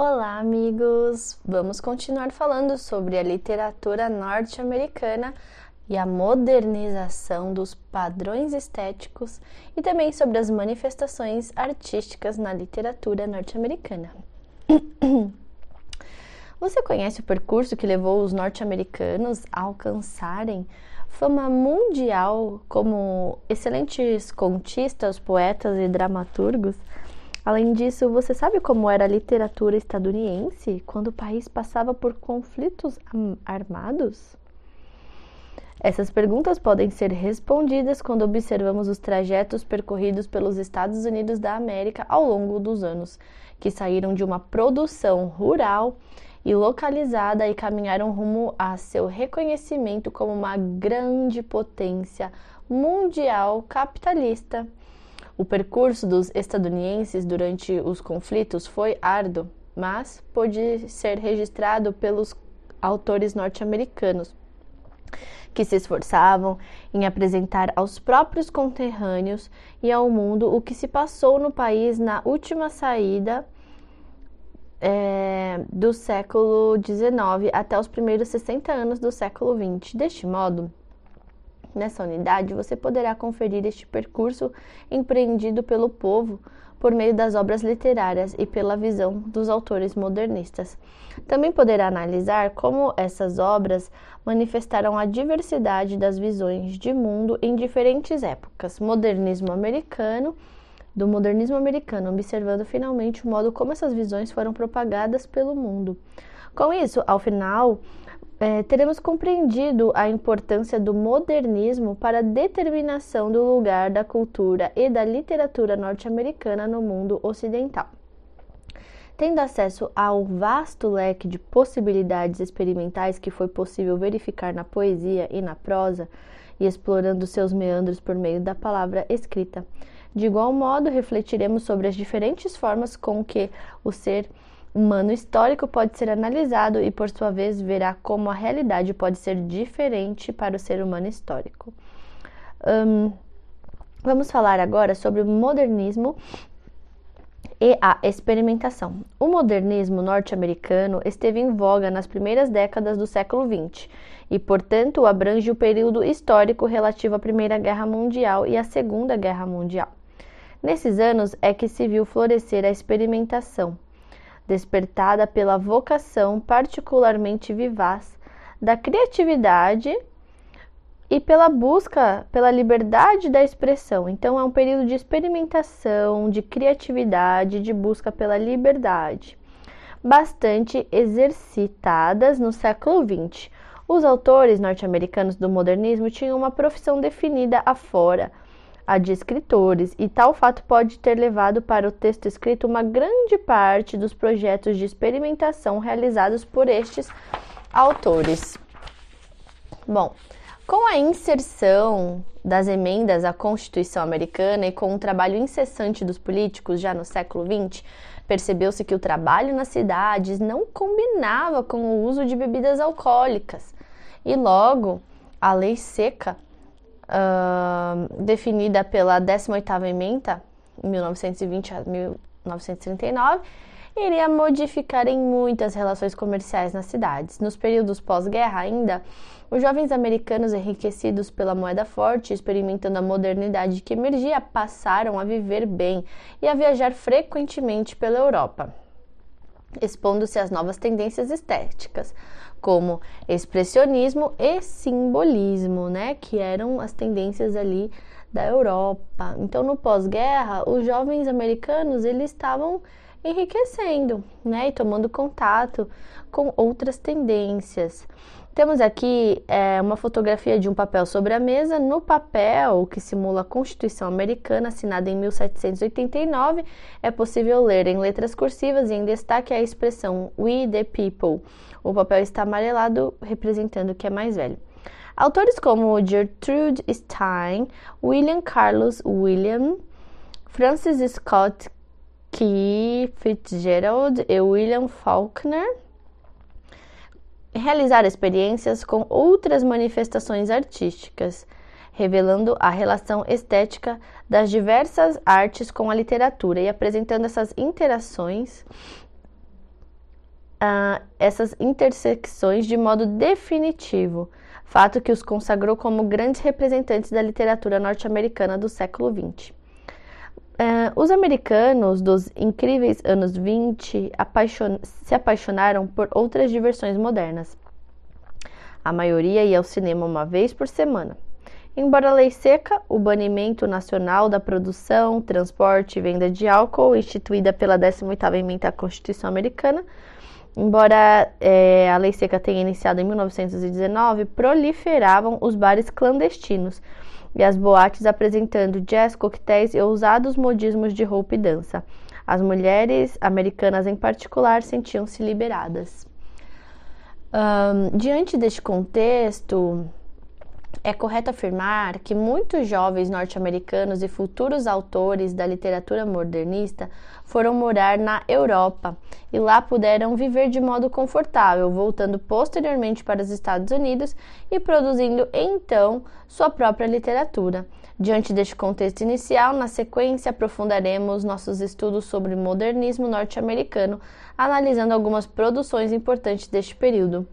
Olá, amigos! Vamos continuar falando sobre a literatura norte-americana e a modernização dos padrões estéticos e também sobre as manifestações artísticas na literatura norte-americana. Você conhece o percurso que levou os norte-americanos a alcançarem fama mundial como excelentes contistas, poetas e dramaturgos? Além disso, você sabe como era a literatura estadunidense quando o país passava por conflitos armados? Essas perguntas podem ser respondidas quando observamos os trajetos percorridos pelos Estados Unidos da América ao longo dos anos, que saíram de uma produção rural e localizada e caminharam rumo a seu reconhecimento como uma grande potência mundial capitalista o percurso dos estadunidenses durante os conflitos foi árduo, mas pôde ser registrado pelos autores norte-americanos, que se esforçavam em apresentar aos próprios conterrâneos e ao mundo o que se passou no país na última saída é, do século XIX até os primeiros 60 anos do século XX. Deste modo, Nessa unidade, você poderá conferir este percurso empreendido pelo povo por meio das obras literárias e pela visão dos autores modernistas. Também poderá analisar como essas obras manifestaram a diversidade das visões de mundo em diferentes épocas. Modernismo americano, do modernismo americano, observando finalmente o modo como essas visões foram propagadas pelo mundo. Com isso, ao final, é, teremos compreendido a importância do modernismo para a determinação do lugar da cultura e da literatura norte-americana no mundo ocidental. Tendo acesso ao vasto leque de possibilidades experimentais que foi possível verificar na poesia e na prosa, e explorando seus meandros por meio da palavra escrita, de igual modo refletiremos sobre as diferentes formas com que o ser humano histórico pode ser analisado e, por sua vez, verá como a realidade pode ser diferente para o ser humano histórico. Um, vamos falar agora sobre o modernismo e a experimentação. O modernismo norte-americano esteve em voga nas primeiras décadas do século XX e, portanto, abrange o período histórico relativo à Primeira Guerra Mundial e à Segunda Guerra Mundial. Nesses anos é que se viu florescer a experimentação, despertada pela vocação particularmente vivaz da criatividade e pela busca pela liberdade da expressão. Então, é um período de experimentação, de criatividade, de busca pela liberdade, bastante exercitadas no século XX. Os autores norte-americanos do modernismo tinham uma profissão definida afora a de escritores, e tal fato pode ter levado para o texto escrito uma grande parte dos projetos de experimentação realizados por estes autores. Bom, com a inserção das emendas à Constituição Americana e com o trabalho incessante dos políticos já no século XX, percebeu-se que o trabalho nas cidades não combinava com o uso de bebidas alcoólicas. E logo, a lei seca uh, definida pela 18ª emenda, 1920 a 1939, iria modificar em muitas relações comerciais nas cidades. Nos períodos pós-guerra ainda, os jovens americanos enriquecidos pela moeda forte, experimentando a modernidade que emergia, passaram a viver bem e a viajar frequentemente pela Europa expondo-se às novas tendências estéticas, como expressionismo e simbolismo, né, que eram as tendências ali da Europa. Então, no pós-guerra, os jovens americanos eles estavam enriquecendo, né, e tomando contato com outras tendências. Temos aqui é, uma fotografia de um papel sobre a mesa. No papel, que simula a Constituição Americana, assinada em 1789, é possível ler em letras cursivas e em destaque a expressão We the People. O papel está amarelado, representando o que é mais velho. Autores como Gertrude Stein, William Carlos William, Francis Scott Key Fitzgerald e William Faulkner realizar experiências com outras manifestações artísticas, revelando a relação estética das diversas artes com a literatura e apresentando essas interações uh, essas intersecções de modo definitivo, fato que os consagrou como grandes representantes da literatura norte-americana do século XX. Uh, os americanos dos incríveis anos 20 apaixon se apaixonaram por outras diversões modernas. A maioria ia ao cinema uma vez por semana. Embora a lei seca, o banimento nacional da produção, transporte e venda de álcool, instituída pela 18ª emenda à Constituição Americana, embora é, a lei seca tenha iniciado em 1919, proliferavam os bares clandestinos, e as boates apresentando jazz, coquetéis e ousados modismos de roupa e dança. As mulheres americanas, em particular, sentiam-se liberadas. Um, diante deste contexto, é correto afirmar que muitos jovens norte-americanos e futuros autores da literatura modernista foram morar na Europa e lá puderam viver de modo confortável, voltando posteriormente para os Estados Unidos e produzindo então sua própria literatura. Diante deste contexto inicial, na sequência aprofundaremos nossos estudos sobre modernismo norte-americano, analisando algumas produções importantes deste período.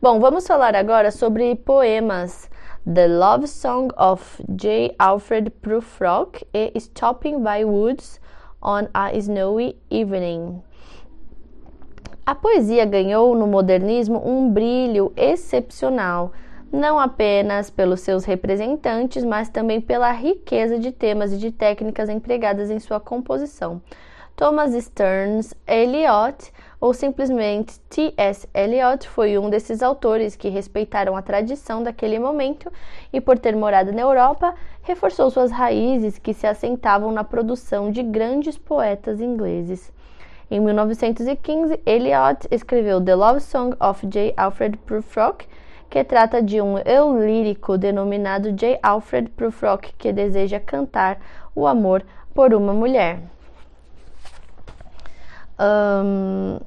Bom, vamos falar agora sobre poemas The Love Song of J. Alfred Prufrock e Stopping by Woods on a Snowy Evening. A poesia ganhou no modernismo um brilho excepcional, não apenas pelos seus representantes, mas também pela riqueza de temas e de técnicas empregadas em sua composição. Thomas Stearns Eliot ou simplesmente T.S. Eliot foi um desses autores que respeitaram a tradição daquele momento e, por ter morado na Europa, reforçou suas raízes que se assentavam na produção de grandes poetas ingleses. Em 1915, Eliot escreveu The Love Song of J. Alfred Prufrock, que trata de um eu lírico denominado J. Alfred Prufrock que deseja cantar o amor por uma mulher. Um,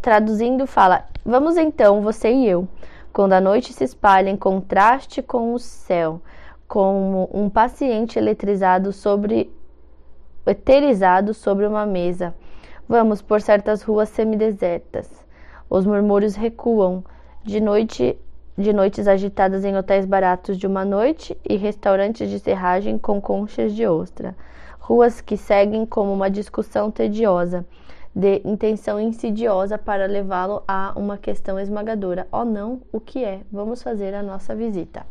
traduzindo, fala: Vamos então, você e eu, quando a noite se espalha em contraste com o céu, como um paciente eletrizado sobre eterizado sobre uma mesa. Vamos por certas ruas semidesertas. Os murmúrios recuam de noite de noites agitadas em hotéis baratos de uma noite e restaurantes de serragem com conchas de ostra. Ruas que seguem como uma discussão tediosa de intenção insidiosa para levá-lo a uma questão esmagadora. Oh não, o que é? Vamos fazer a nossa visita.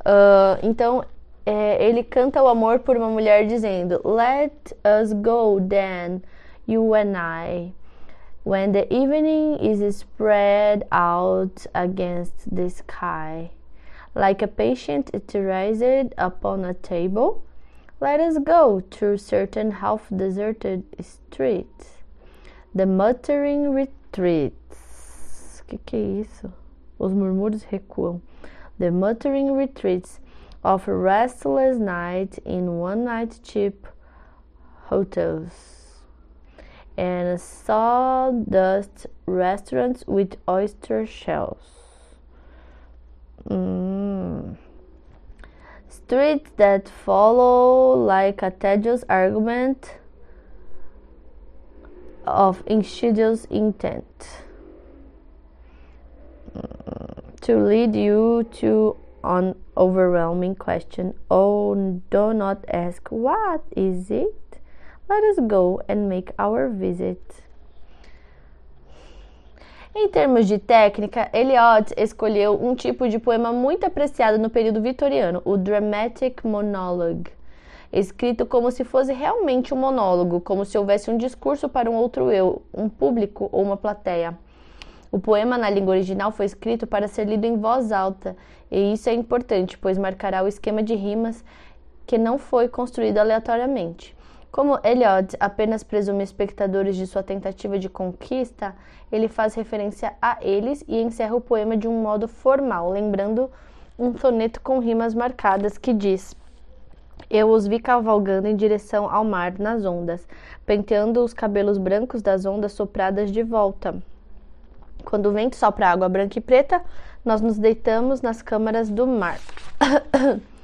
Uh, então, é, ele canta o amor por uma mulher dizendo: Let us go then, you and I. When the evening is spread out against the sky, like a patient etherized upon a table, let us go through certain half deserted streets The Muttering Retreats. Que, que é isso? Os murmúrios recuam. The Muttering Retreats of Restless Night in One Night Cheap Hotels. And sawdust restaurants with oyster shells. Mm. Streets that follow like a tedious argument of insidious intent mm, to lead you to an overwhelming question. Oh, do not ask, What is it? Let us go and make our visit. Em termos de técnica, Eliot escolheu um tipo de poema muito apreciado no período vitoriano, o dramatic monologue escrito como se fosse realmente um monólogo, como se houvesse um discurso para um outro eu, um público ou uma plateia. O poema na língua original foi escrito para ser lido em voz alta, e isso é importante, pois marcará o esquema de rimas que não foi construído aleatoriamente. Como Eliot apenas presume espectadores de sua tentativa de conquista, ele faz referência a eles e encerra o poema de um modo formal, lembrando um soneto com rimas marcadas que diz: eu os vi cavalgando em direção ao mar nas ondas, penteando os cabelos brancos das ondas sopradas de volta. Quando o vento sopra água branca e preta, nós nos deitamos nas câmaras do mar.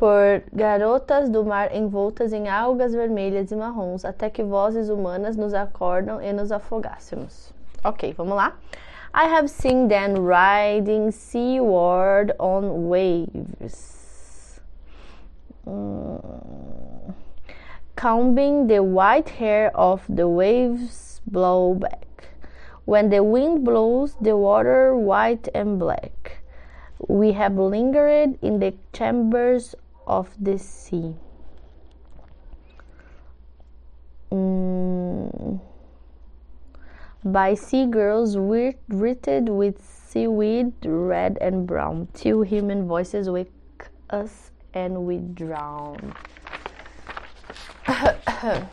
por garotas do mar envoltas em algas vermelhas e marrons, até que vozes humanas nos acordam e nos afogássemos. Ok, vamos lá. I have seen them riding seaward on waves. Mm. Combing the white hair of the waves blow back. When the wind blows the water white and black. We have lingered in the chambers of the sea. By sea girls wreathed with seaweed red and brown, till human voices wake us and we drown.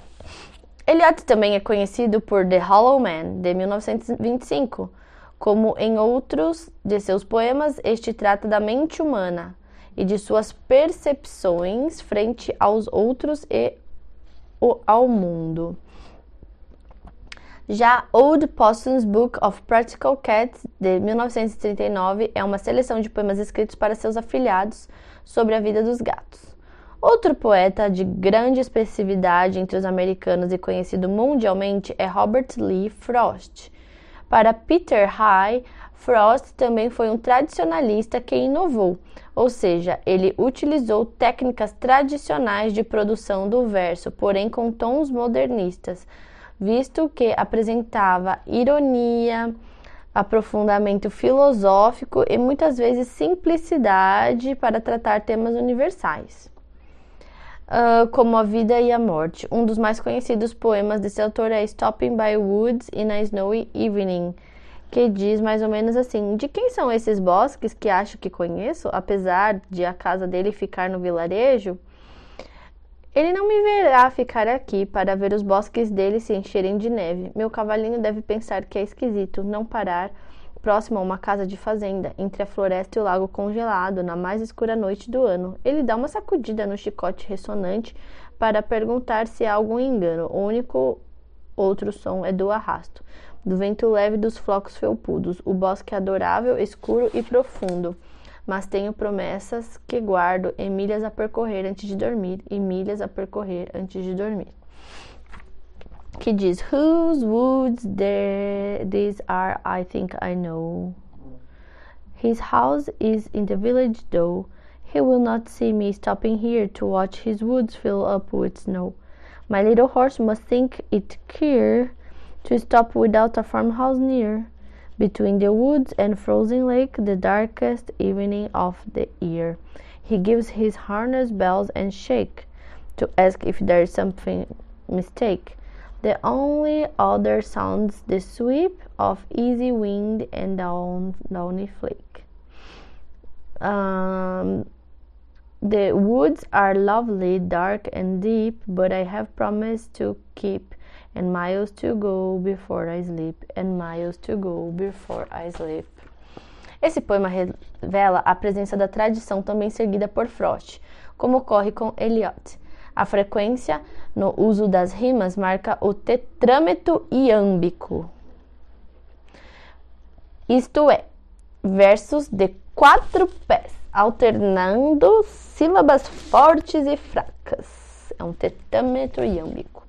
Eliot também é conhecido por The Hollow Man, de 1925. Como em outros de seus poemas, este trata da mente humana e de suas percepções frente aos outros e ao mundo. Já Old Possum's Book of Practical Cats, de 1939, é uma seleção de poemas escritos para seus afilhados sobre a vida dos gatos. Outro poeta de grande expressividade entre os americanos e conhecido mundialmente é Robert Lee Frost. Para Peter High, Frost também foi um tradicionalista que inovou, ou seja, ele utilizou técnicas tradicionais de produção do verso, porém com tons modernistas, visto que apresentava ironia, aprofundamento filosófico e muitas vezes simplicidade para tratar temas universais. Uh, como a vida e a morte. Um dos mais conhecidos poemas desse autor é Stopping by Woods in a Snowy Evening, que diz mais ou menos assim: De quem são esses bosques que acho que conheço, apesar de a casa dele ficar no vilarejo? Ele não me verá ficar aqui para ver os bosques dele se encherem de neve. Meu cavalinho deve pensar que é esquisito não parar próximo a uma casa de fazenda, entre a floresta e o lago congelado, na mais escura noite do ano. Ele dá uma sacudida no chicote ressonante para perguntar se há algum engano. O único outro som é do arrasto, do vento leve dos flocos felpudos. O bosque é adorável, escuro e profundo. Mas tenho promessas que guardo e milhas a percorrer antes de dormir, e milhas a percorrer antes de dormir que diz Whose woods there these are I think I know. His house is in the village though. He will not see me stopping here to watch his woods fill up with snow. My little horse must think it queer to stop without a farmhouse near. Between the woods and frozen lake, the darkest evening of the year. He gives his harness bells and shake to ask if there is something mistake. The only other sounds the sweep of easy wind and down, downy flake. Um, the woods are lovely, dark and deep, but I have promised to keep and miles to go before I sleep, and miles to go before I sleep. Esse poema revela a presença da tradição também seguida por Frost, como ocorre com Eliot. A frequência no uso das rimas marca o tetrâmetro iâmbico. Isto é, versos de quatro pés, alternando sílabas fortes e fracas. É um tetrâmetro iâmbico.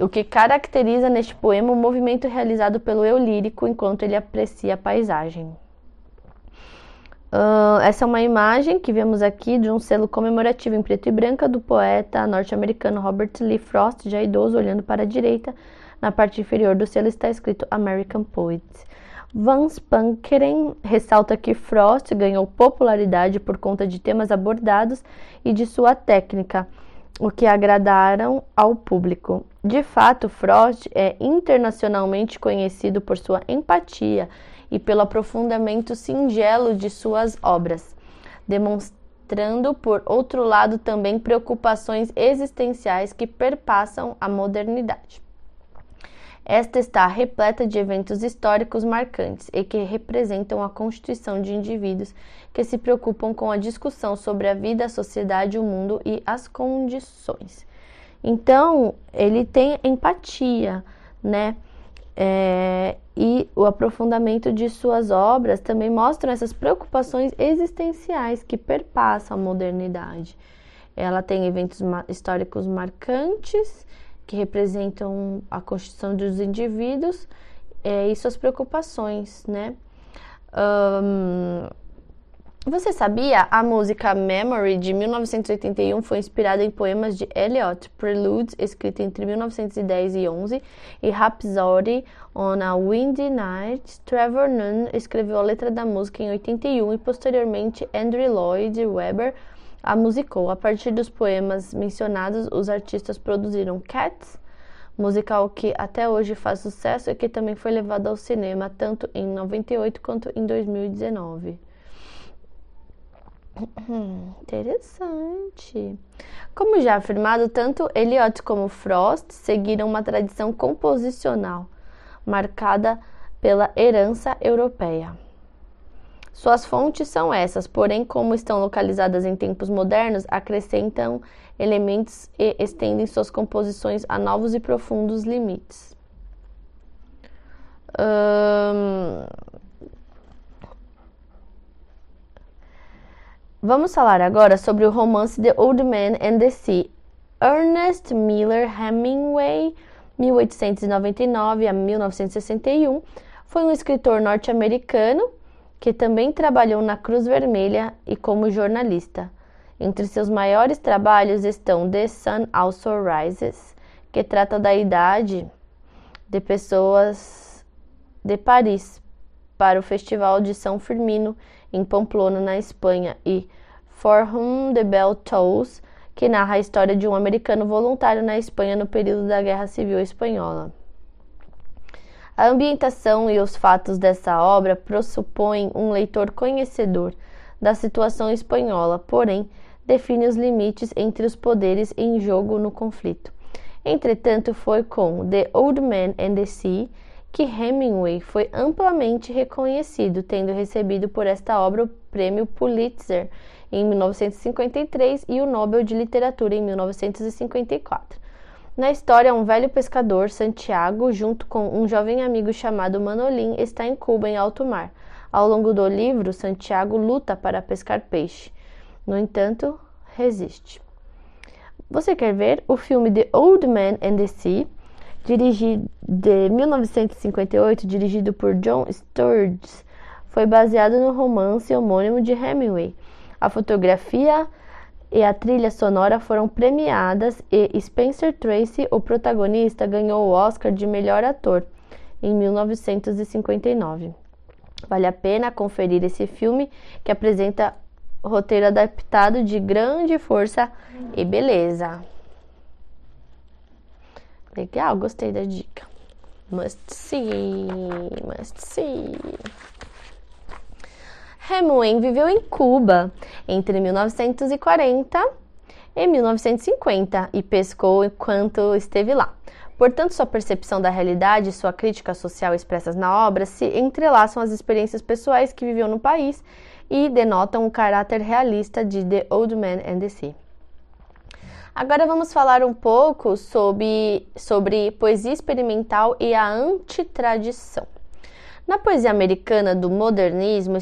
O que caracteriza neste poema o movimento realizado pelo eu lírico enquanto ele aprecia a paisagem. Uh, essa é uma imagem que vemos aqui de um selo comemorativo em preto e branco do poeta norte-americano Robert Lee Frost, já idoso, olhando para a direita. Na parte inferior do selo está escrito American Poet. Van Spankeren ressalta que Frost ganhou popularidade por conta de temas abordados e de sua técnica, o que agradaram ao público. De fato, Frost é internacionalmente conhecido por sua empatia e pelo aprofundamento singelo de suas obras, demonstrando, por outro lado, também preocupações existenciais que perpassam a modernidade. Esta está repleta de eventos históricos marcantes e que representam a constituição de indivíduos que se preocupam com a discussão sobre a vida, a sociedade, o mundo e as condições. Então, ele tem empatia, né? É, e o aprofundamento de suas obras também mostram essas preocupações existenciais que perpassam a modernidade. Ela tem eventos históricos marcantes que representam a constituição dos indivíduos é, e suas preocupações, né? Um, você sabia? A música Memory de 1981 foi inspirada em poemas de Eliot, Preludes, escrito entre 1910 e 11, e Rhapsody on a Windy Night. Trevor Nunn escreveu a letra da música em 81 e posteriormente Andrew Lloyd Webber a musicou. A partir dos poemas mencionados, os artistas produziram Cats, musical que até hoje faz sucesso e que também foi levado ao cinema tanto em 98 quanto em 2019. Interessante. Como já afirmado, tanto Eliot como Frost seguiram uma tradição composicional marcada pela herança europeia. Suas fontes são essas, porém, como estão localizadas em tempos modernos, acrescentam elementos e estendem suas composições a novos e profundos limites. Vamos falar agora sobre o romance The Old Man and the Sea. Ernest Miller Hemingway, 1899 a 1961, foi um escritor norte-americano que também trabalhou na Cruz Vermelha e como jornalista. Entre seus maiores trabalhos estão The Sun Also Rises, que trata da idade de pessoas de Paris para o Festival de São Firmino em Pamplona, na Espanha, e For Whom the Bell Tolls, que narra a história de um americano voluntário na Espanha no período da Guerra Civil Espanhola. A ambientação e os fatos dessa obra pressupõem um leitor conhecedor da situação espanhola, porém, define os limites entre os poderes em jogo no conflito. Entretanto, foi com The Old Man and the Sea que Hemingway foi amplamente reconhecido, tendo recebido por esta obra o prêmio Pulitzer em 1953 e o Nobel de Literatura em 1954. Na história, um velho pescador, Santiago, junto com um jovem amigo chamado Manolim, está em Cuba, em alto mar. Ao longo do livro, Santiago luta para pescar peixe. No entanto, resiste. Você quer ver o filme The Old Man and the Sea? dirigido de 1958, dirigido por John Sturges, foi baseado no romance homônimo de Hemingway. A fotografia e a trilha sonora foram premiadas e Spencer Tracy, o protagonista, ganhou o Oscar de melhor ator em 1959. Vale a pena conferir esse filme que apresenta roteiro adaptado de grande força e beleza. Legal, gostei da dica. Must see, must see. Hemingway viveu em Cuba entre 1940 e 1950 e pescou enquanto esteve lá. Portanto, sua percepção da realidade e sua crítica social expressas na obra se entrelaçam às experiências pessoais que viveu no país e denotam o caráter realista de The Old Man and the Sea. Agora vamos falar um pouco sobre, sobre poesia experimental e a antitradição. Na poesia americana do modernismo,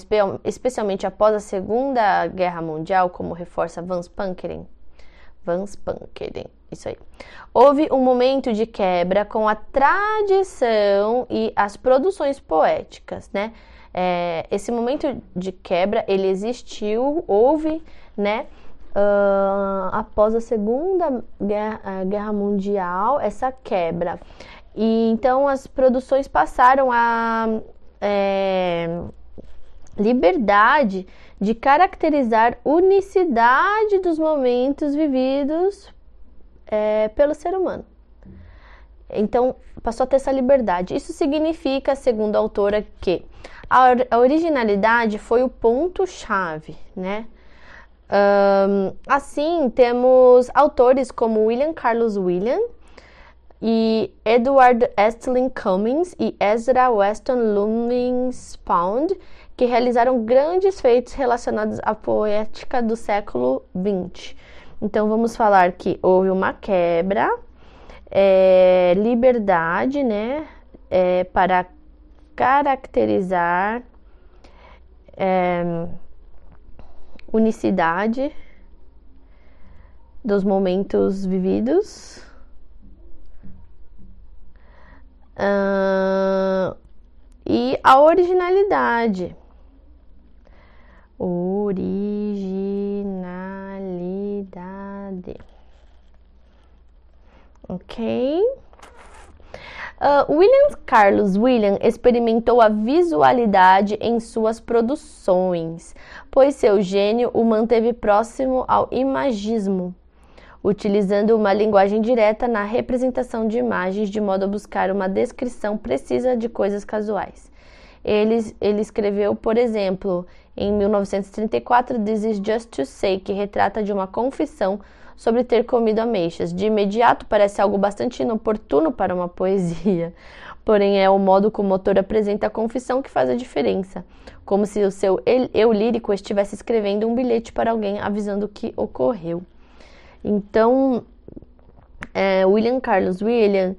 especialmente após a Segunda Guerra Mundial, como reforça Vance Pankeren, Vance isso aí. Houve um momento de quebra com a tradição e as produções poéticas, né? É, esse momento de quebra, ele existiu, houve, né? uh, após a Segunda Guerra, Guerra Mundial, essa quebra. E então as produções passaram a é, liberdade de caracterizar unicidade dos momentos vividos é, pelo ser humano. Então, passou a ter essa liberdade. Isso significa, segundo a autora, que a originalidade foi o ponto-chave, né? Um, assim, temos autores como William Carlos William e Edward Estlin Cummings e Ezra Weston Lumings Pound, que realizaram grandes feitos relacionados à poética do século XX. Então, vamos falar que houve uma quebra, é, liberdade, né, é, para caracterizar. É, unicidade dos momentos vividos. Uh, e a originalidade. Originalidade. Ok? Uh, William Carlos William experimentou a visualidade em suas produções, pois seu gênio o manteve próximo ao imagismo, utilizando uma linguagem direta na representação de imagens de modo a buscar uma descrição precisa de coisas casuais. Ele, ele escreveu, por exemplo, em 1934, This is Just to Say, que retrata de uma confissão sobre ter comido ameixas. De imediato parece algo bastante inoportuno para uma poesia. Porém, é o modo como o autor apresenta a confissão que faz a diferença, como se o seu eu lírico estivesse escrevendo um bilhete para alguém avisando o que ocorreu. Então, é, William Carlos William,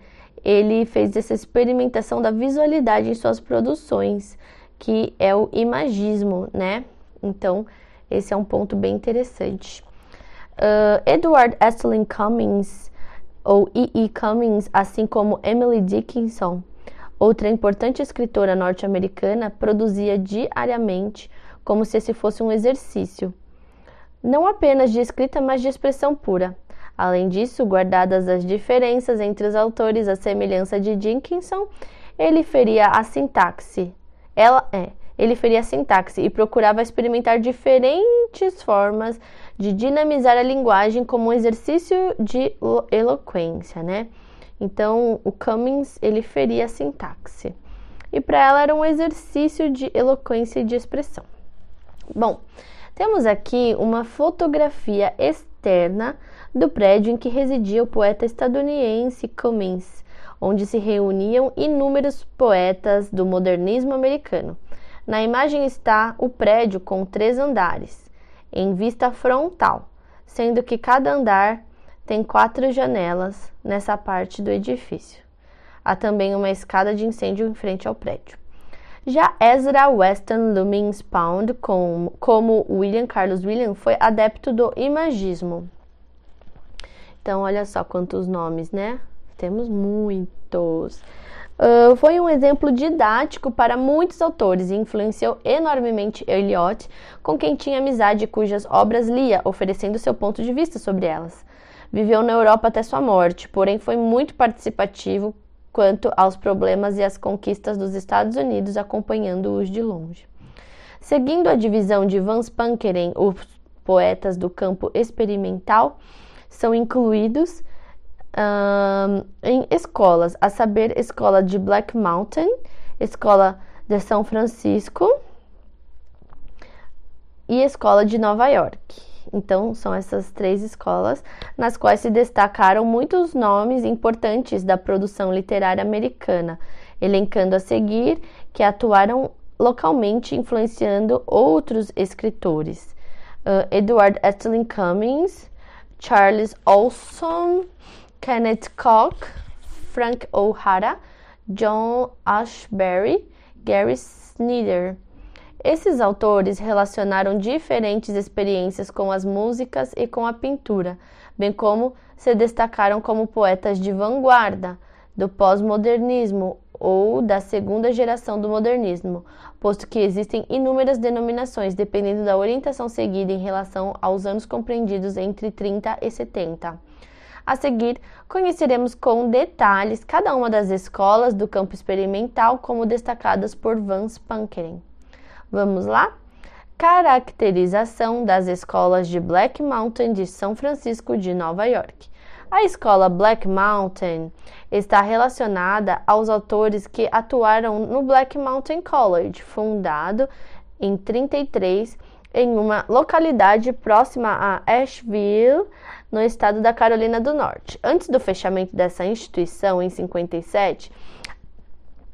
ele fez essa experimentação da visualidade em suas produções, que é o imagismo, né? Então, esse é um ponto bem interessante. Uh, Edward Estlin Cummings, ou E. E. Cummings, assim como Emily Dickinson, outra importante escritora norte-americana, produzia diariamente como se esse fosse um exercício, não apenas de escrita, mas de expressão pura. Além disso, guardadas as diferenças entre os autores, a semelhança de Dickinson, ele feria a sintaxe. Ela é ele feria a sintaxe e procurava experimentar diferentes formas de dinamizar a linguagem como um exercício de eloquência, né? Então, o Cummings, ele feria a sintaxe. E para ela era um exercício de eloquência e de expressão. Bom, temos aqui uma fotografia externa do prédio em que residia o poeta estadunidense Cummings, onde se reuniam inúmeros poetas do modernismo americano. Na imagem está o prédio com três andares, em vista frontal, sendo que cada andar tem quatro janelas nessa parte do edifício. Há também uma escada de incêndio em frente ao prédio. Já Ezra Weston Lumings Pound, com, como William Carlos William, foi adepto do imagismo. Então, olha só quantos nomes, né? Temos muitos. Uh, foi um exemplo didático para muitos autores e influenciou enormemente Eliot, com quem tinha amizade e cujas obras lia, oferecendo seu ponto de vista sobre elas. Viveu na Europa até sua morte, porém foi muito participativo quanto aos problemas e às conquistas dos Estados Unidos, acompanhando-os de longe. Seguindo a divisão de Vance Pankeren, os poetas do campo experimental são incluídos em escolas, a saber, escola de Black Mountain, escola de São Francisco e escola de Nova York. Então, são essas três escolas nas quais se destacaram muitos nomes importantes da produção literária americana, elencando a seguir que atuaram localmente influenciando outros escritores: uh, Edward Estlin Cummings, Charles Olson, Kenneth Koch, Frank O'Hara, John Ashbery, Gary Snyder. Esses autores relacionaram diferentes experiências com as músicas e com a pintura, bem como se destacaram como poetas de vanguarda do pós-modernismo ou da segunda geração do modernismo, posto que existem inúmeras denominações dependendo da orientação seguida em relação aos anos compreendidos entre 30 e 70. A seguir, conheceremos com detalhes cada uma das escolas do campo experimental, como destacadas por Vance Pankeren. Vamos lá? Caracterização das escolas de Black Mountain de São Francisco de Nova York. A escola Black Mountain está relacionada aos autores que atuaram no Black Mountain College, fundado em 33 em uma localidade próxima a Asheville, no estado da Carolina do Norte. Antes do fechamento dessa instituição em 57,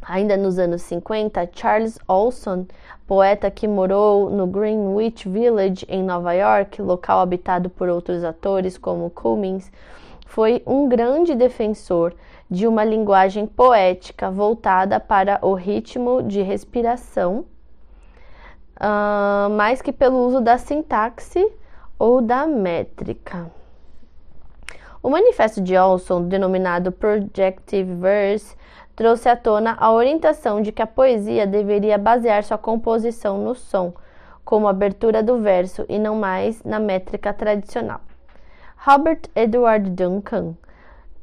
ainda nos anos 50, Charles Olson, poeta que morou no Greenwich Village em Nova York, local habitado por outros atores como Cummings, foi um grande defensor de uma linguagem poética voltada para o ritmo de respiração uh, mais que pelo uso da sintaxe ou da métrica. O manifesto de Olson, denominado Projective Verse, trouxe à tona a orientação de que a poesia deveria basear sua composição no som, como abertura do verso e não mais na métrica tradicional. Robert Edward Duncan,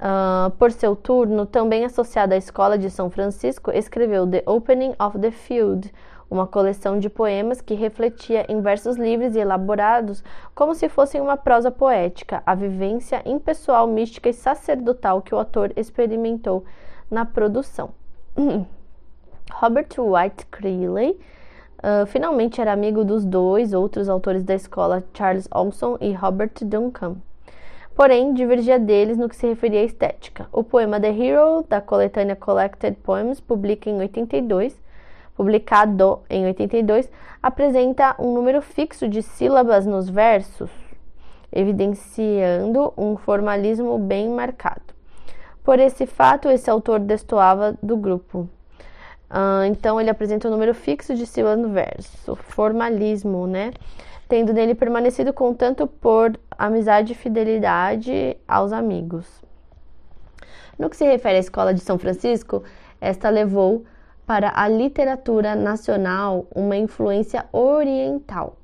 uh, por seu turno, também associado à Escola de São Francisco, escreveu The Opening of the Field, uma coleção de poemas que refletia em versos livres e elaborados como se fossem uma prosa poética, a vivência impessoal, mística e sacerdotal que o autor experimentou na produção. Robert White Creeley uh, finalmente era amigo dos dois outros autores da escola, Charles Olson e Robert Duncan. Porém, divergia deles no que se referia à estética. O poema The Hero, da coletânea Collected Poems, publica em 82, publicado em 82, apresenta um número fixo de sílabas nos versos, evidenciando um formalismo bem marcado. Por esse fato, esse autor destoava do grupo. Uh, então, ele apresenta um número fixo de sílabas no verso, formalismo, né? Tendo nele permanecido com tanto por amizade e fidelidade aos amigos. No que se refere à escola de São Francisco, esta levou para a literatura nacional uma influência oriental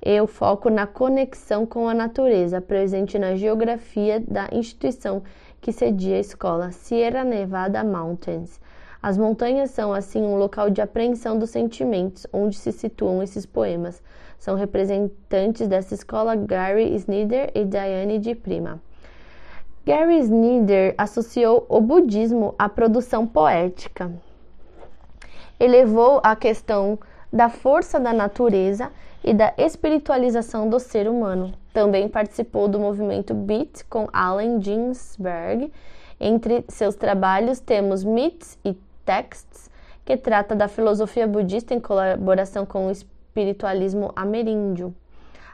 e o foco na conexão com a natureza, presente na geografia da instituição que cedia a escola Sierra Nevada Mountains. As montanhas são, assim, um local de apreensão dos sentimentos, onde se situam esses poemas. São representantes dessa escola Gary Snyder e Diane de Prima. Gary Snyder associou o budismo à produção poética. Elevou a questão da força da natureza e da espiritualização do ser humano. Também participou do movimento Beat com Allen Ginsberg. Entre seus trabalhos temos Myths e Texts, que trata da filosofia budista em colaboração com o espiritualismo ameríndio.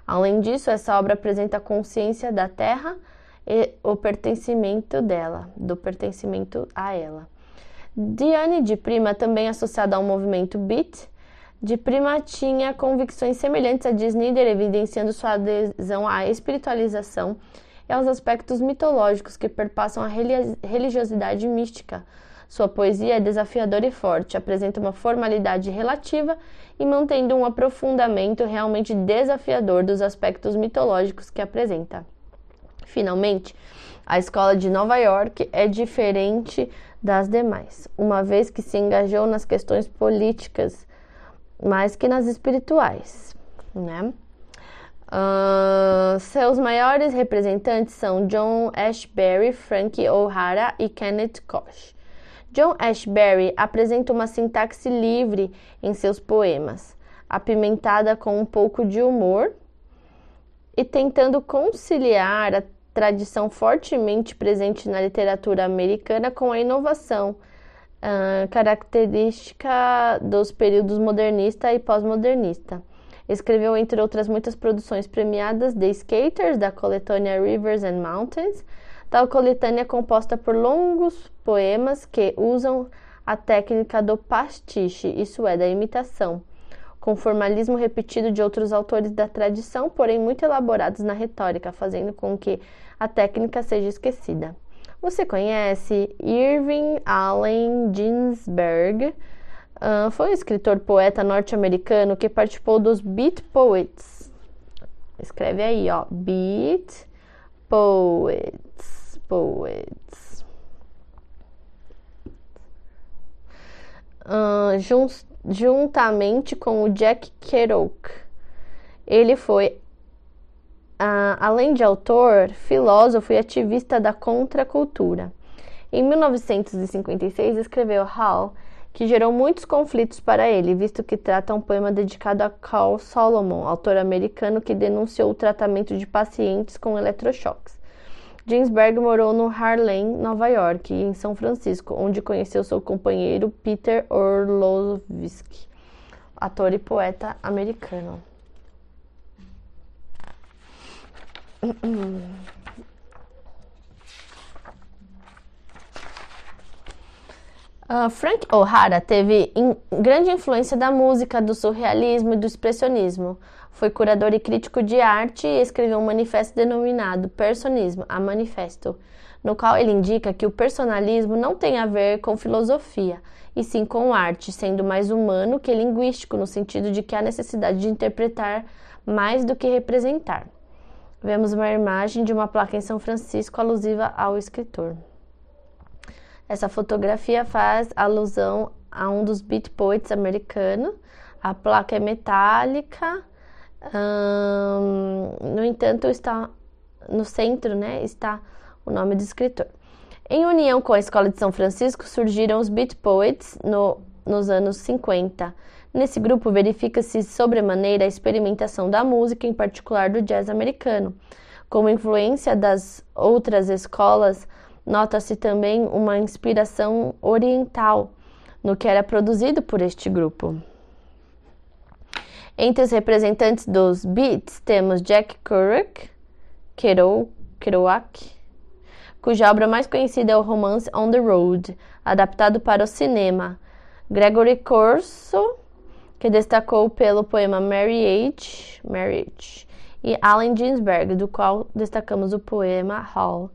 Além disso, essa obra apresenta a consciência da Terra e o pertencimento dela, do pertencimento a ela. Diane de Prima, também associada ao movimento Beat, de Prima tinha convicções semelhantes a de Snyder, evidenciando sua adesão à espiritualização e aos aspectos mitológicos que perpassam a religiosidade mística. Sua poesia é desafiadora e forte, apresenta uma formalidade relativa e mantendo um aprofundamento realmente desafiador dos aspectos mitológicos que apresenta. Finalmente, a escola de Nova York é diferente das demais, uma vez que se engajou nas questões políticas mais que nas espirituais, né? Uh, seus maiores representantes são John Ashbery, Frank O'Hara e Kenneth Koch. John Ashbery apresenta uma sintaxe livre em seus poemas, apimentada com um pouco de humor e tentando conciliar a tradição fortemente presente na literatura americana com a inovação uh, característica dos períodos modernista e pós-modernista. Escreveu, entre outras muitas produções premiadas, The Skaters, da coletânea Rivers and Mountains. Tal coletânea é composta por longos poemas que usam a técnica do pastiche, isso é, da imitação, com formalismo repetido de outros autores da tradição, porém muito elaborados na retórica, fazendo com que a técnica seja esquecida. Você conhece Irving Allen Ginsberg? Uh, foi um escritor poeta norte-americano que participou dos Beat Poets. Escreve aí, ó, Beat Poets, Poets. Uh, jun juntamente com o Jack Kerouac. Ele foi ah, além de autor, filósofo e ativista da contracultura. Em 1956, escreveu Hall, que gerou muitos conflitos para ele, visto que trata um poema dedicado a Carl Solomon, autor americano que denunciou o tratamento de pacientes com eletrochoques. Ginsberg morou no Harlem, Nova York, e em São Francisco, onde conheceu seu companheiro Peter Orlovsky, ator e poeta americano. Uh, Frank O'Hara teve in, grande influência da música, do surrealismo e do expressionismo. Foi curador e crítico de arte e escreveu um manifesto denominado Personismo, a Manifesto, no qual ele indica que o personalismo não tem a ver com filosofia, e sim com arte, sendo mais humano que linguístico, no sentido de que há necessidade de interpretar mais do que representar. Vemos uma imagem de uma placa em São Francisco alusiva ao escritor. Essa fotografia faz alusão a um dos beat poets americanos. A placa é metálica, no entanto, está no centro, né, está o nome do escritor. Em união com a Escola de São Francisco, surgiram os Beat Poets no, nos anos 50. Nesse grupo verifica-se sobremaneira a experimentação da música, em particular do jazz americano. Como influência das outras escolas, nota-se também uma inspiração oriental no que era produzido por este grupo. Entre os representantes dos Beats temos Jack Kerouac, Kerouac cuja obra mais conhecida é o romance On the Road, adaptado para o cinema. Gregory Corso, que destacou pelo poema Marriage, Marriage e Allen Ginsberg, do qual destacamos o poema Hall.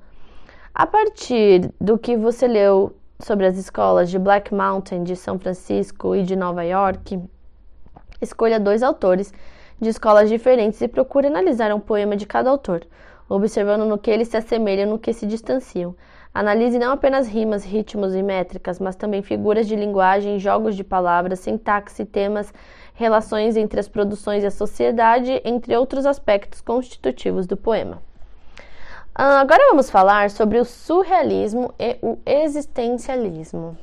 A partir do que você leu sobre as escolas de Black Mountain, de São Francisco e de Nova York, escolha dois autores de escolas diferentes e procure analisar um poema de cada autor observando no que eles se assemelham no que se distanciam. Analise não apenas rimas, ritmos e métricas, mas também figuras de linguagem, jogos de palavras, sintaxe, temas, relações entre as produções e a sociedade, entre outros aspectos constitutivos do poema. Ah, agora vamos falar sobre o surrealismo e o existencialismo.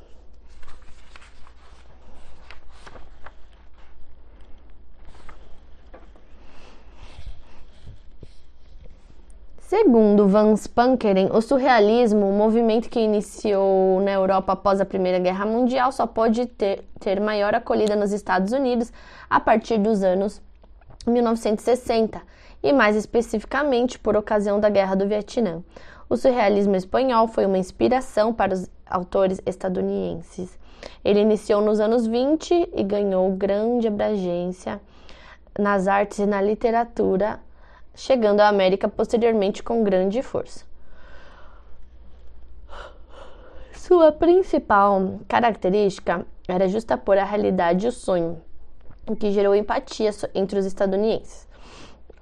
Segundo Van Spankeren, o surrealismo, um movimento que iniciou na Europa após a Primeira Guerra Mundial, só pode ter, ter maior acolhida nos Estados Unidos a partir dos anos 1960 e, mais especificamente, por ocasião da Guerra do Vietnã. O surrealismo espanhol foi uma inspiração para os autores estadunidenses. Ele iniciou nos anos 20 e ganhou grande abrangência nas artes e na literatura chegando à América posteriormente com grande força. Sua principal característica era justapor a realidade e o sonho, o que gerou empatia entre os estadunidenses.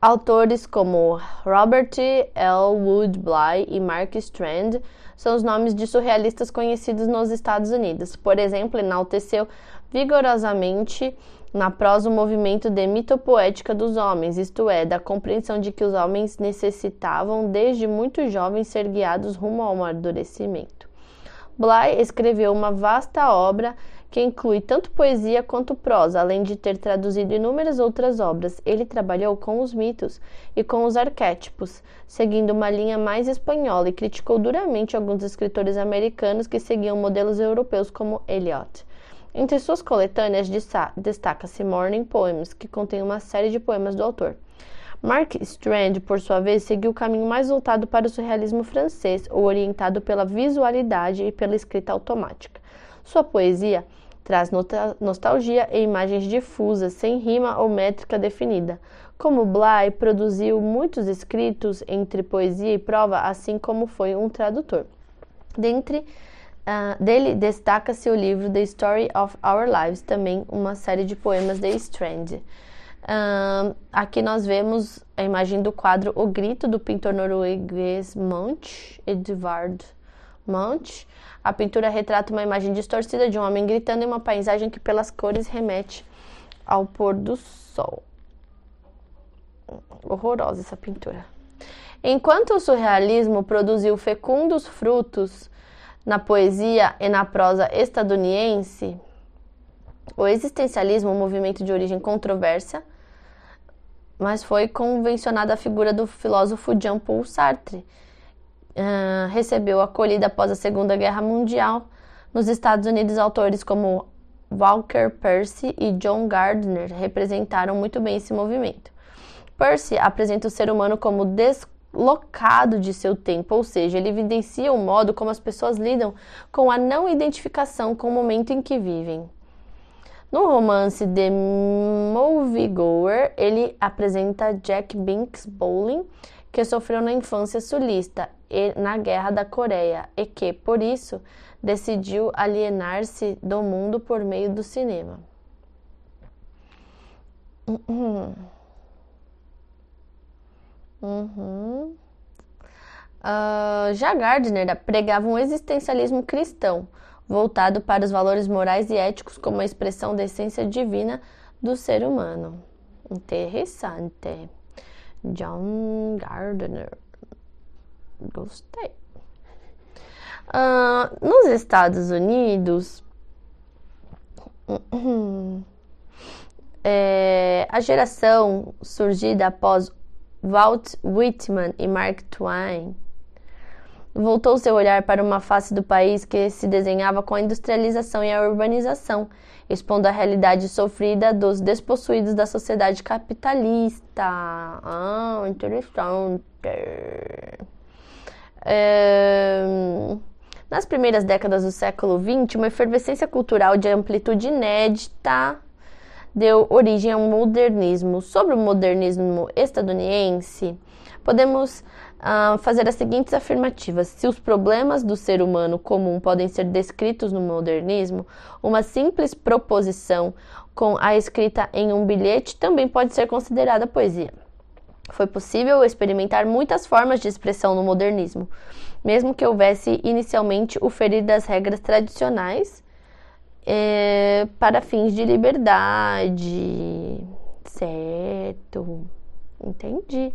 Autores como Robert L. Wood Bly e Mark Strand são os nomes de surrealistas conhecidos nos Estados Unidos. Por exemplo, enalteceu vigorosamente na prosa o movimento de mitopoética dos homens, isto é, da compreensão de que os homens necessitavam desde muito jovens ser guiados rumo ao amadurecimento. Bly escreveu uma vasta obra que inclui tanto poesia quanto prosa, além de ter traduzido inúmeras outras obras. Ele trabalhou com os mitos e com os arquétipos, seguindo uma linha mais espanhola e criticou duramente alguns escritores americanos que seguiam modelos europeus como Eliot. Entre suas coletâneas destaca-se Morning Poems, que contém uma série de poemas do autor. Mark Strand, por sua vez, seguiu o caminho mais voltado para o surrealismo francês, ou orientado pela visualidade e pela escrita automática. Sua poesia traz nostalgia e imagens difusas, sem rima ou métrica definida. Como Bly produziu muitos escritos entre poesia e prova, assim como foi um tradutor. Dentre Uh, dele destaca-se o livro The Story of Our Lives, também uma série de poemas de Strand. Uh, aqui nós vemos a imagem do quadro O Grito, do pintor norueguês Munch, Edvard Munch. A pintura retrata uma imagem distorcida de um homem gritando em uma paisagem que, pelas cores, remete ao pôr do sol. Horrorosa essa pintura. Enquanto o surrealismo produziu fecundos frutos na poesia e na prosa estadunidense, o existencialismo, um movimento de origem controversa, mas foi convencionada a figura do filósofo Jean-Paul Sartre. Uh, recebeu acolhida após a Segunda Guerra Mundial. Nos Estados Unidos, autores como Walker Percy e John Gardner representaram muito bem esse movimento. Percy apresenta o ser humano como des locado de seu tempo, ou seja, ele evidencia o modo como as pessoas lidam com a não identificação com o momento em que vivem. No romance The Moviegoer, ele apresenta Jack Binks Bowling, que sofreu na infância sulista e na Guerra da Coreia e que, por isso, decidiu alienar-se do mundo por meio do cinema. Uhum. Uh, já Gardner pregava um existencialismo cristão, voltado para os valores morais e éticos como a expressão da essência divina do ser humano. Interessante. John Gardner. Gostei. Uh, nos Estados Unidos, é, a geração surgida após Walt Whitman e Mark Twain voltou seu olhar para uma face do país que se desenhava com a industrialização e a urbanização, expondo a realidade sofrida dos despossuídos da sociedade capitalista. Ah, interessante. É... Nas primeiras décadas do século XX, uma efervescência cultural de amplitude inédita deu origem ao modernismo. Sobre o modernismo estadunidense, podemos uh, fazer as seguintes afirmativas. Se os problemas do ser humano comum podem ser descritos no modernismo, uma simples proposição com a escrita em um bilhete também pode ser considerada poesia. Foi possível experimentar muitas formas de expressão no modernismo, mesmo que houvesse inicialmente o ferir das regras tradicionais é, para fins de liberdade. Certo, entendi.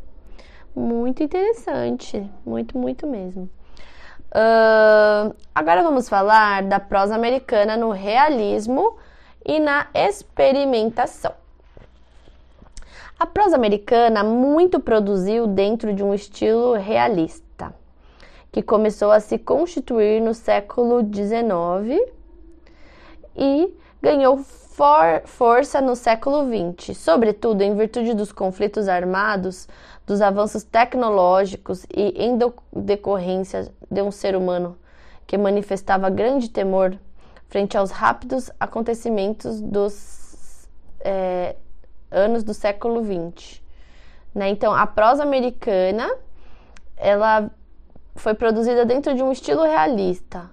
Muito interessante, muito, muito mesmo. Uh, agora vamos falar da prosa americana no realismo e na experimentação. A prosa americana muito produziu dentro de um estilo realista, que começou a se constituir no século XIX e ganhou for força no século XX, sobretudo em virtude dos conflitos armados, dos avanços tecnológicos e em decorrência de um ser humano que manifestava grande temor frente aos rápidos acontecimentos dos é, anos do século XX. Né? Então, a prosa americana ela foi produzida dentro de um estilo realista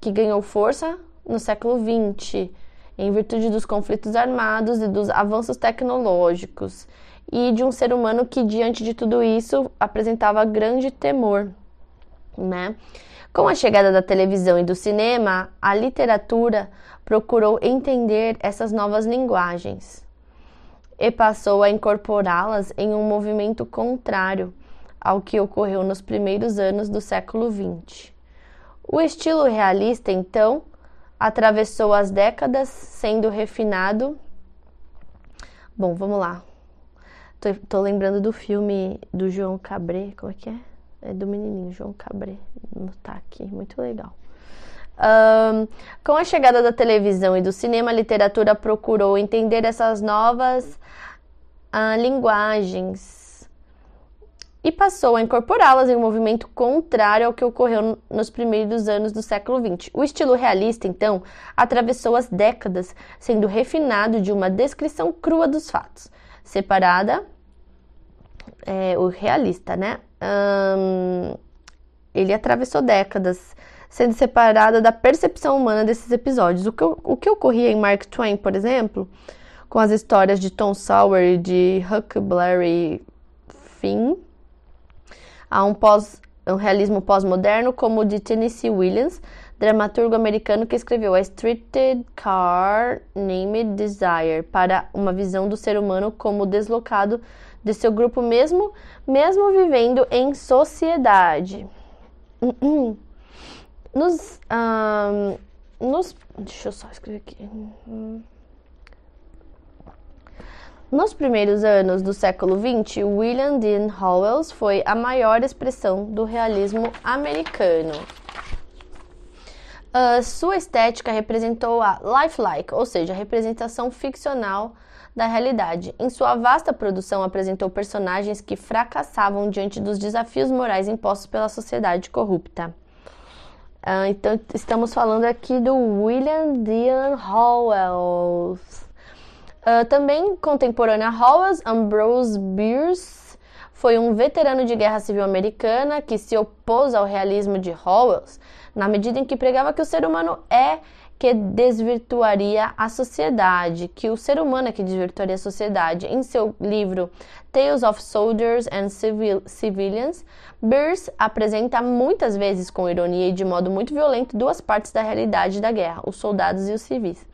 que ganhou força no século XX em virtude dos conflitos armados e dos avanços tecnológicos e de um ser humano que, diante de tudo isso, apresentava grande temor, né? Com a chegada da televisão e do cinema, a literatura procurou entender essas novas linguagens e passou a incorporá-las em um movimento contrário ao que ocorreu nos primeiros anos do século XX. O estilo realista, então, atravessou as décadas, sendo refinado. Bom, vamos lá. Tô, tô, lembrando do filme do João Cabré, como é que é? É do menininho João Cabré, tá aqui, muito legal. Um, com a chegada da televisão e do cinema, a literatura procurou entender essas novas uh, linguagens e passou a incorporá-las em um movimento contrário ao que ocorreu nos primeiros anos do século XX. O estilo realista, então, atravessou as décadas, sendo refinado de uma descrição crua dos fatos, separada é, o realista, né? Um, ele atravessou décadas, sendo separada da percepção humana desses episódios. O que, o que ocorria em Mark Twain, por exemplo, com as histórias de Tom Sawyer e de Huckleberry Finn, há um, pós, um realismo pós-moderno como o de Tennessee Williams, dramaturgo americano que escreveu A Streeted Car Named Desire, para uma visão do ser humano como deslocado de seu grupo mesmo, mesmo vivendo em sociedade. Nos, um, nos, deixa eu só escrever aqui. Nos primeiros anos do século XX, William Dean Howells foi a maior expressão do realismo americano. Uh, sua estética representou a lifelike, ou seja, a representação ficcional da realidade. Em sua vasta produção, apresentou personagens que fracassavam diante dos desafios morais impostos pela sociedade corrupta. Uh, então, estamos falando aqui do William Dean Howells. Uh, também contemporânea a Howells, Ambrose Bierce foi um veterano de guerra civil americana que se opôs ao realismo de Howells, na medida em que pregava que o ser humano é que desvirtuaria a sociedade, que o ser humano é que desvirtuaria a sociedade. Em seu livro Tales of Soldiers and Civil Civilians, Beers apresenta muitas vezes com ironia e de modo muito violento duas partes da realidade da guerra, os soldados e os civis.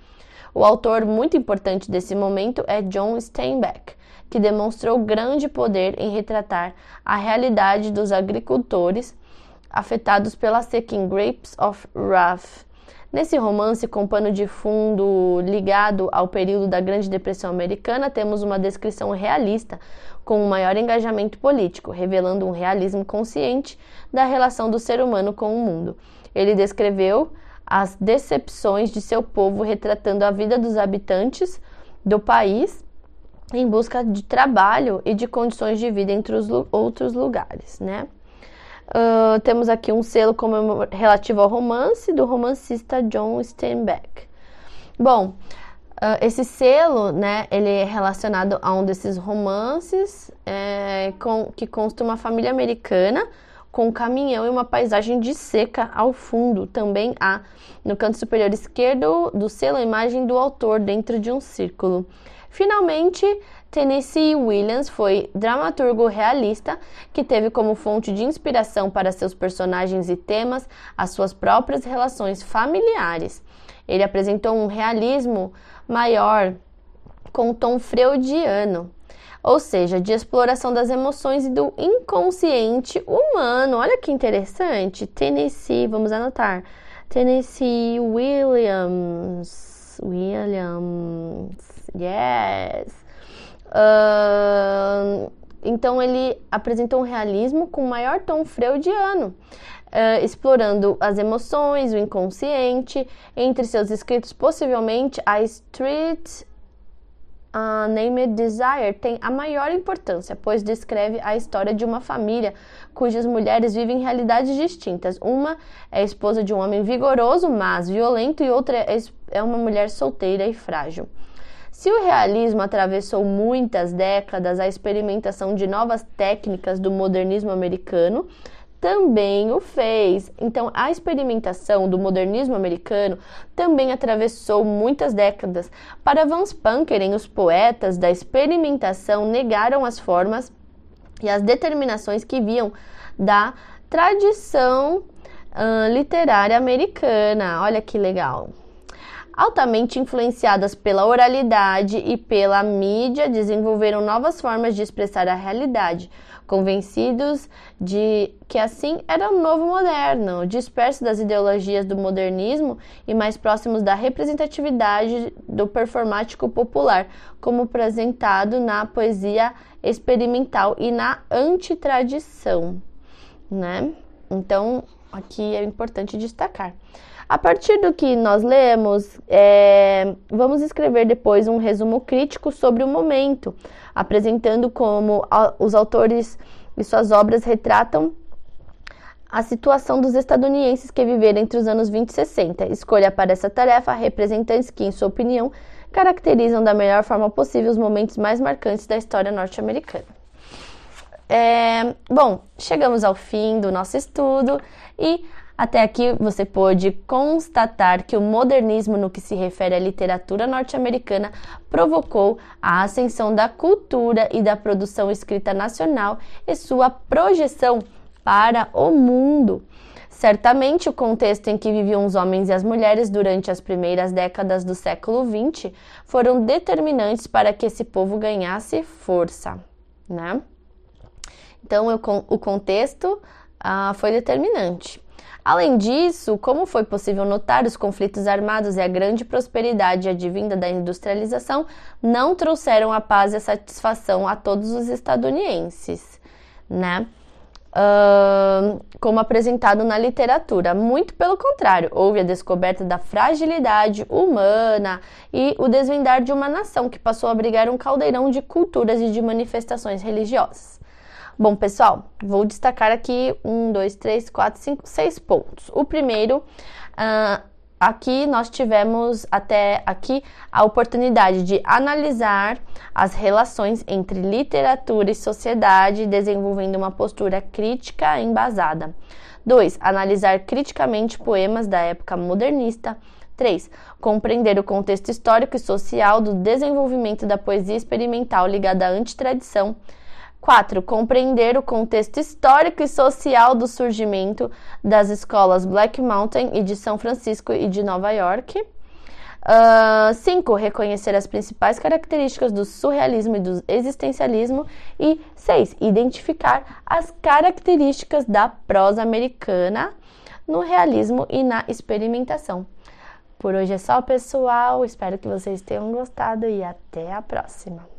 O autor muito importante desse momento é John Steinbeck, que demonstrou grande poder em retratar a realidade dos agricultores afetados pela seca em Grapes of Wrath Nesse romance com pano de fundo ligado ao período da Grande Depressão Americana, temos uma descrição realista com um maior engajamento político, revelando um realismo consciente da relação do ser humano com o mundo. Ele descreveu as decepções de seu povo, retratando a vida dos habitantes do país em busca de trabalho e de condições de vida entre os outros lugares, né? Uh, temos aqui um selo relativo ao romance do romancista John Steinbeck. Bom, uh, esse selo, né, ele é relacionado a um desses romances é, com, que consta uma família americana com um caminhão e uma paisagem de seca ao fundo. Também há no canto superior esquerdo do selo a imagem do autor dentro de um círculo. Finalmente, Tennessee Williams foi dramaturgo realista que teve como fonte de inspiração para seus personagens e temas as suas próprias relações familiares. Ele apresentou um realismo maior com um tom freudiano, ou seja, de exploração das emoções e do inconsciente humano. Olha que interessante. Tennessee, vamos anotar. Tennessee Williams. Williams. Yes. Uh, então ele apresentou um realismo com maior tom freudiano, uh, explorando as emoções, o inconsciente. Entre seus escritos, possivelmente a Street uh, Named Desire tem a maior importância, pois descreve a história de uma família cujas mulheres vivem realidades distintas. Uma é esposa de um homem vigoroso, mas violento, e outra é, é uma mulher solteira e frágil. Se o realismo atravessou muitas décadas a experimentação de novas técnicas do modernismo americano, também o fez. Então, a experimentação do modernismo americano também atravessou muitas décadas. Para Vance Pankeren, os poetas da experimentação negaram as formas e as determinações que viam da tradição uh, literária americana. Olha que legal altamente influenciadas pela oralidade e pela mídia, desenvolveram novas formas de expressar a realidade, convencidos de que assim era o novo moderno, disperso das ideologias do modernismo e mais próximos da representatividade do performático popular, como apresentado na poesia experimental e na antitradição, né? Então, aqui é importante destacar. A partir do que nós lemos, é, vamos escrever depois um resumo crítico sobre o momento, apresentando como a, os autores e suas obras retratam a situação dos estadunidenses que viveram entre os anos 20 e 60. Escolha para essa tarefa representantes que, em sua opinião, caracterizam da melhor forma possível os momentos mais marcantes da história norte-americana. É, bom, chegamos ao fim do nosso estudo e até aqui você pôde constatar que o modernismo, no que se refere à literatura norte-americana, provocou a ascensão da cultura e da produção escrita nacional e sua projeção para o mundo. Certamente, o contexto em que viviam os homens e as mulheres durante as primeiras décadas do século XX foram determinantes para que esse povo ganhasse força, né? Então, o contexto ah, foi determinante. Além disso, como foi possível notar, os conflitos armados e a grande prosperidade advinda da industrialização não trouxeram a paz e a satisfação a todos os estadunidenses, né? Uh, como apresentado na literatura. Muito pelo contrário, houve a descoberta da fragilidade humana e o desvendar de uma nação que passou a abrigar um caldeirão de culturas e de manifestações religiosas. Bom, pessoal, vou destacar aqui um, dois, três, quatro, cinco, seis pontos. O primeiro, uh, aqui nós tivemos até aqui a oportunidade de analisar as relações entre literatura e sociedade, desenvolvendo uma postura crítica embasada. 2. Analisar criticamente poemas da época modernista. 3. Compreender o contexto histórico e social do desenvolvimento da poesia experimental ligada à antitradição. 4. Compreender o contexto histórico e social do surgimento das escolas Black Mountain e de São Francisco e de Nova York. 5. Uh, reconhecer as principais características do surrealismo e do existencialismo. E 6. Identificar as características da prosa americana no realismo e na experimentação. Por hoje é só, pessoal. Espero que vocês tenham gostado e até a próxima.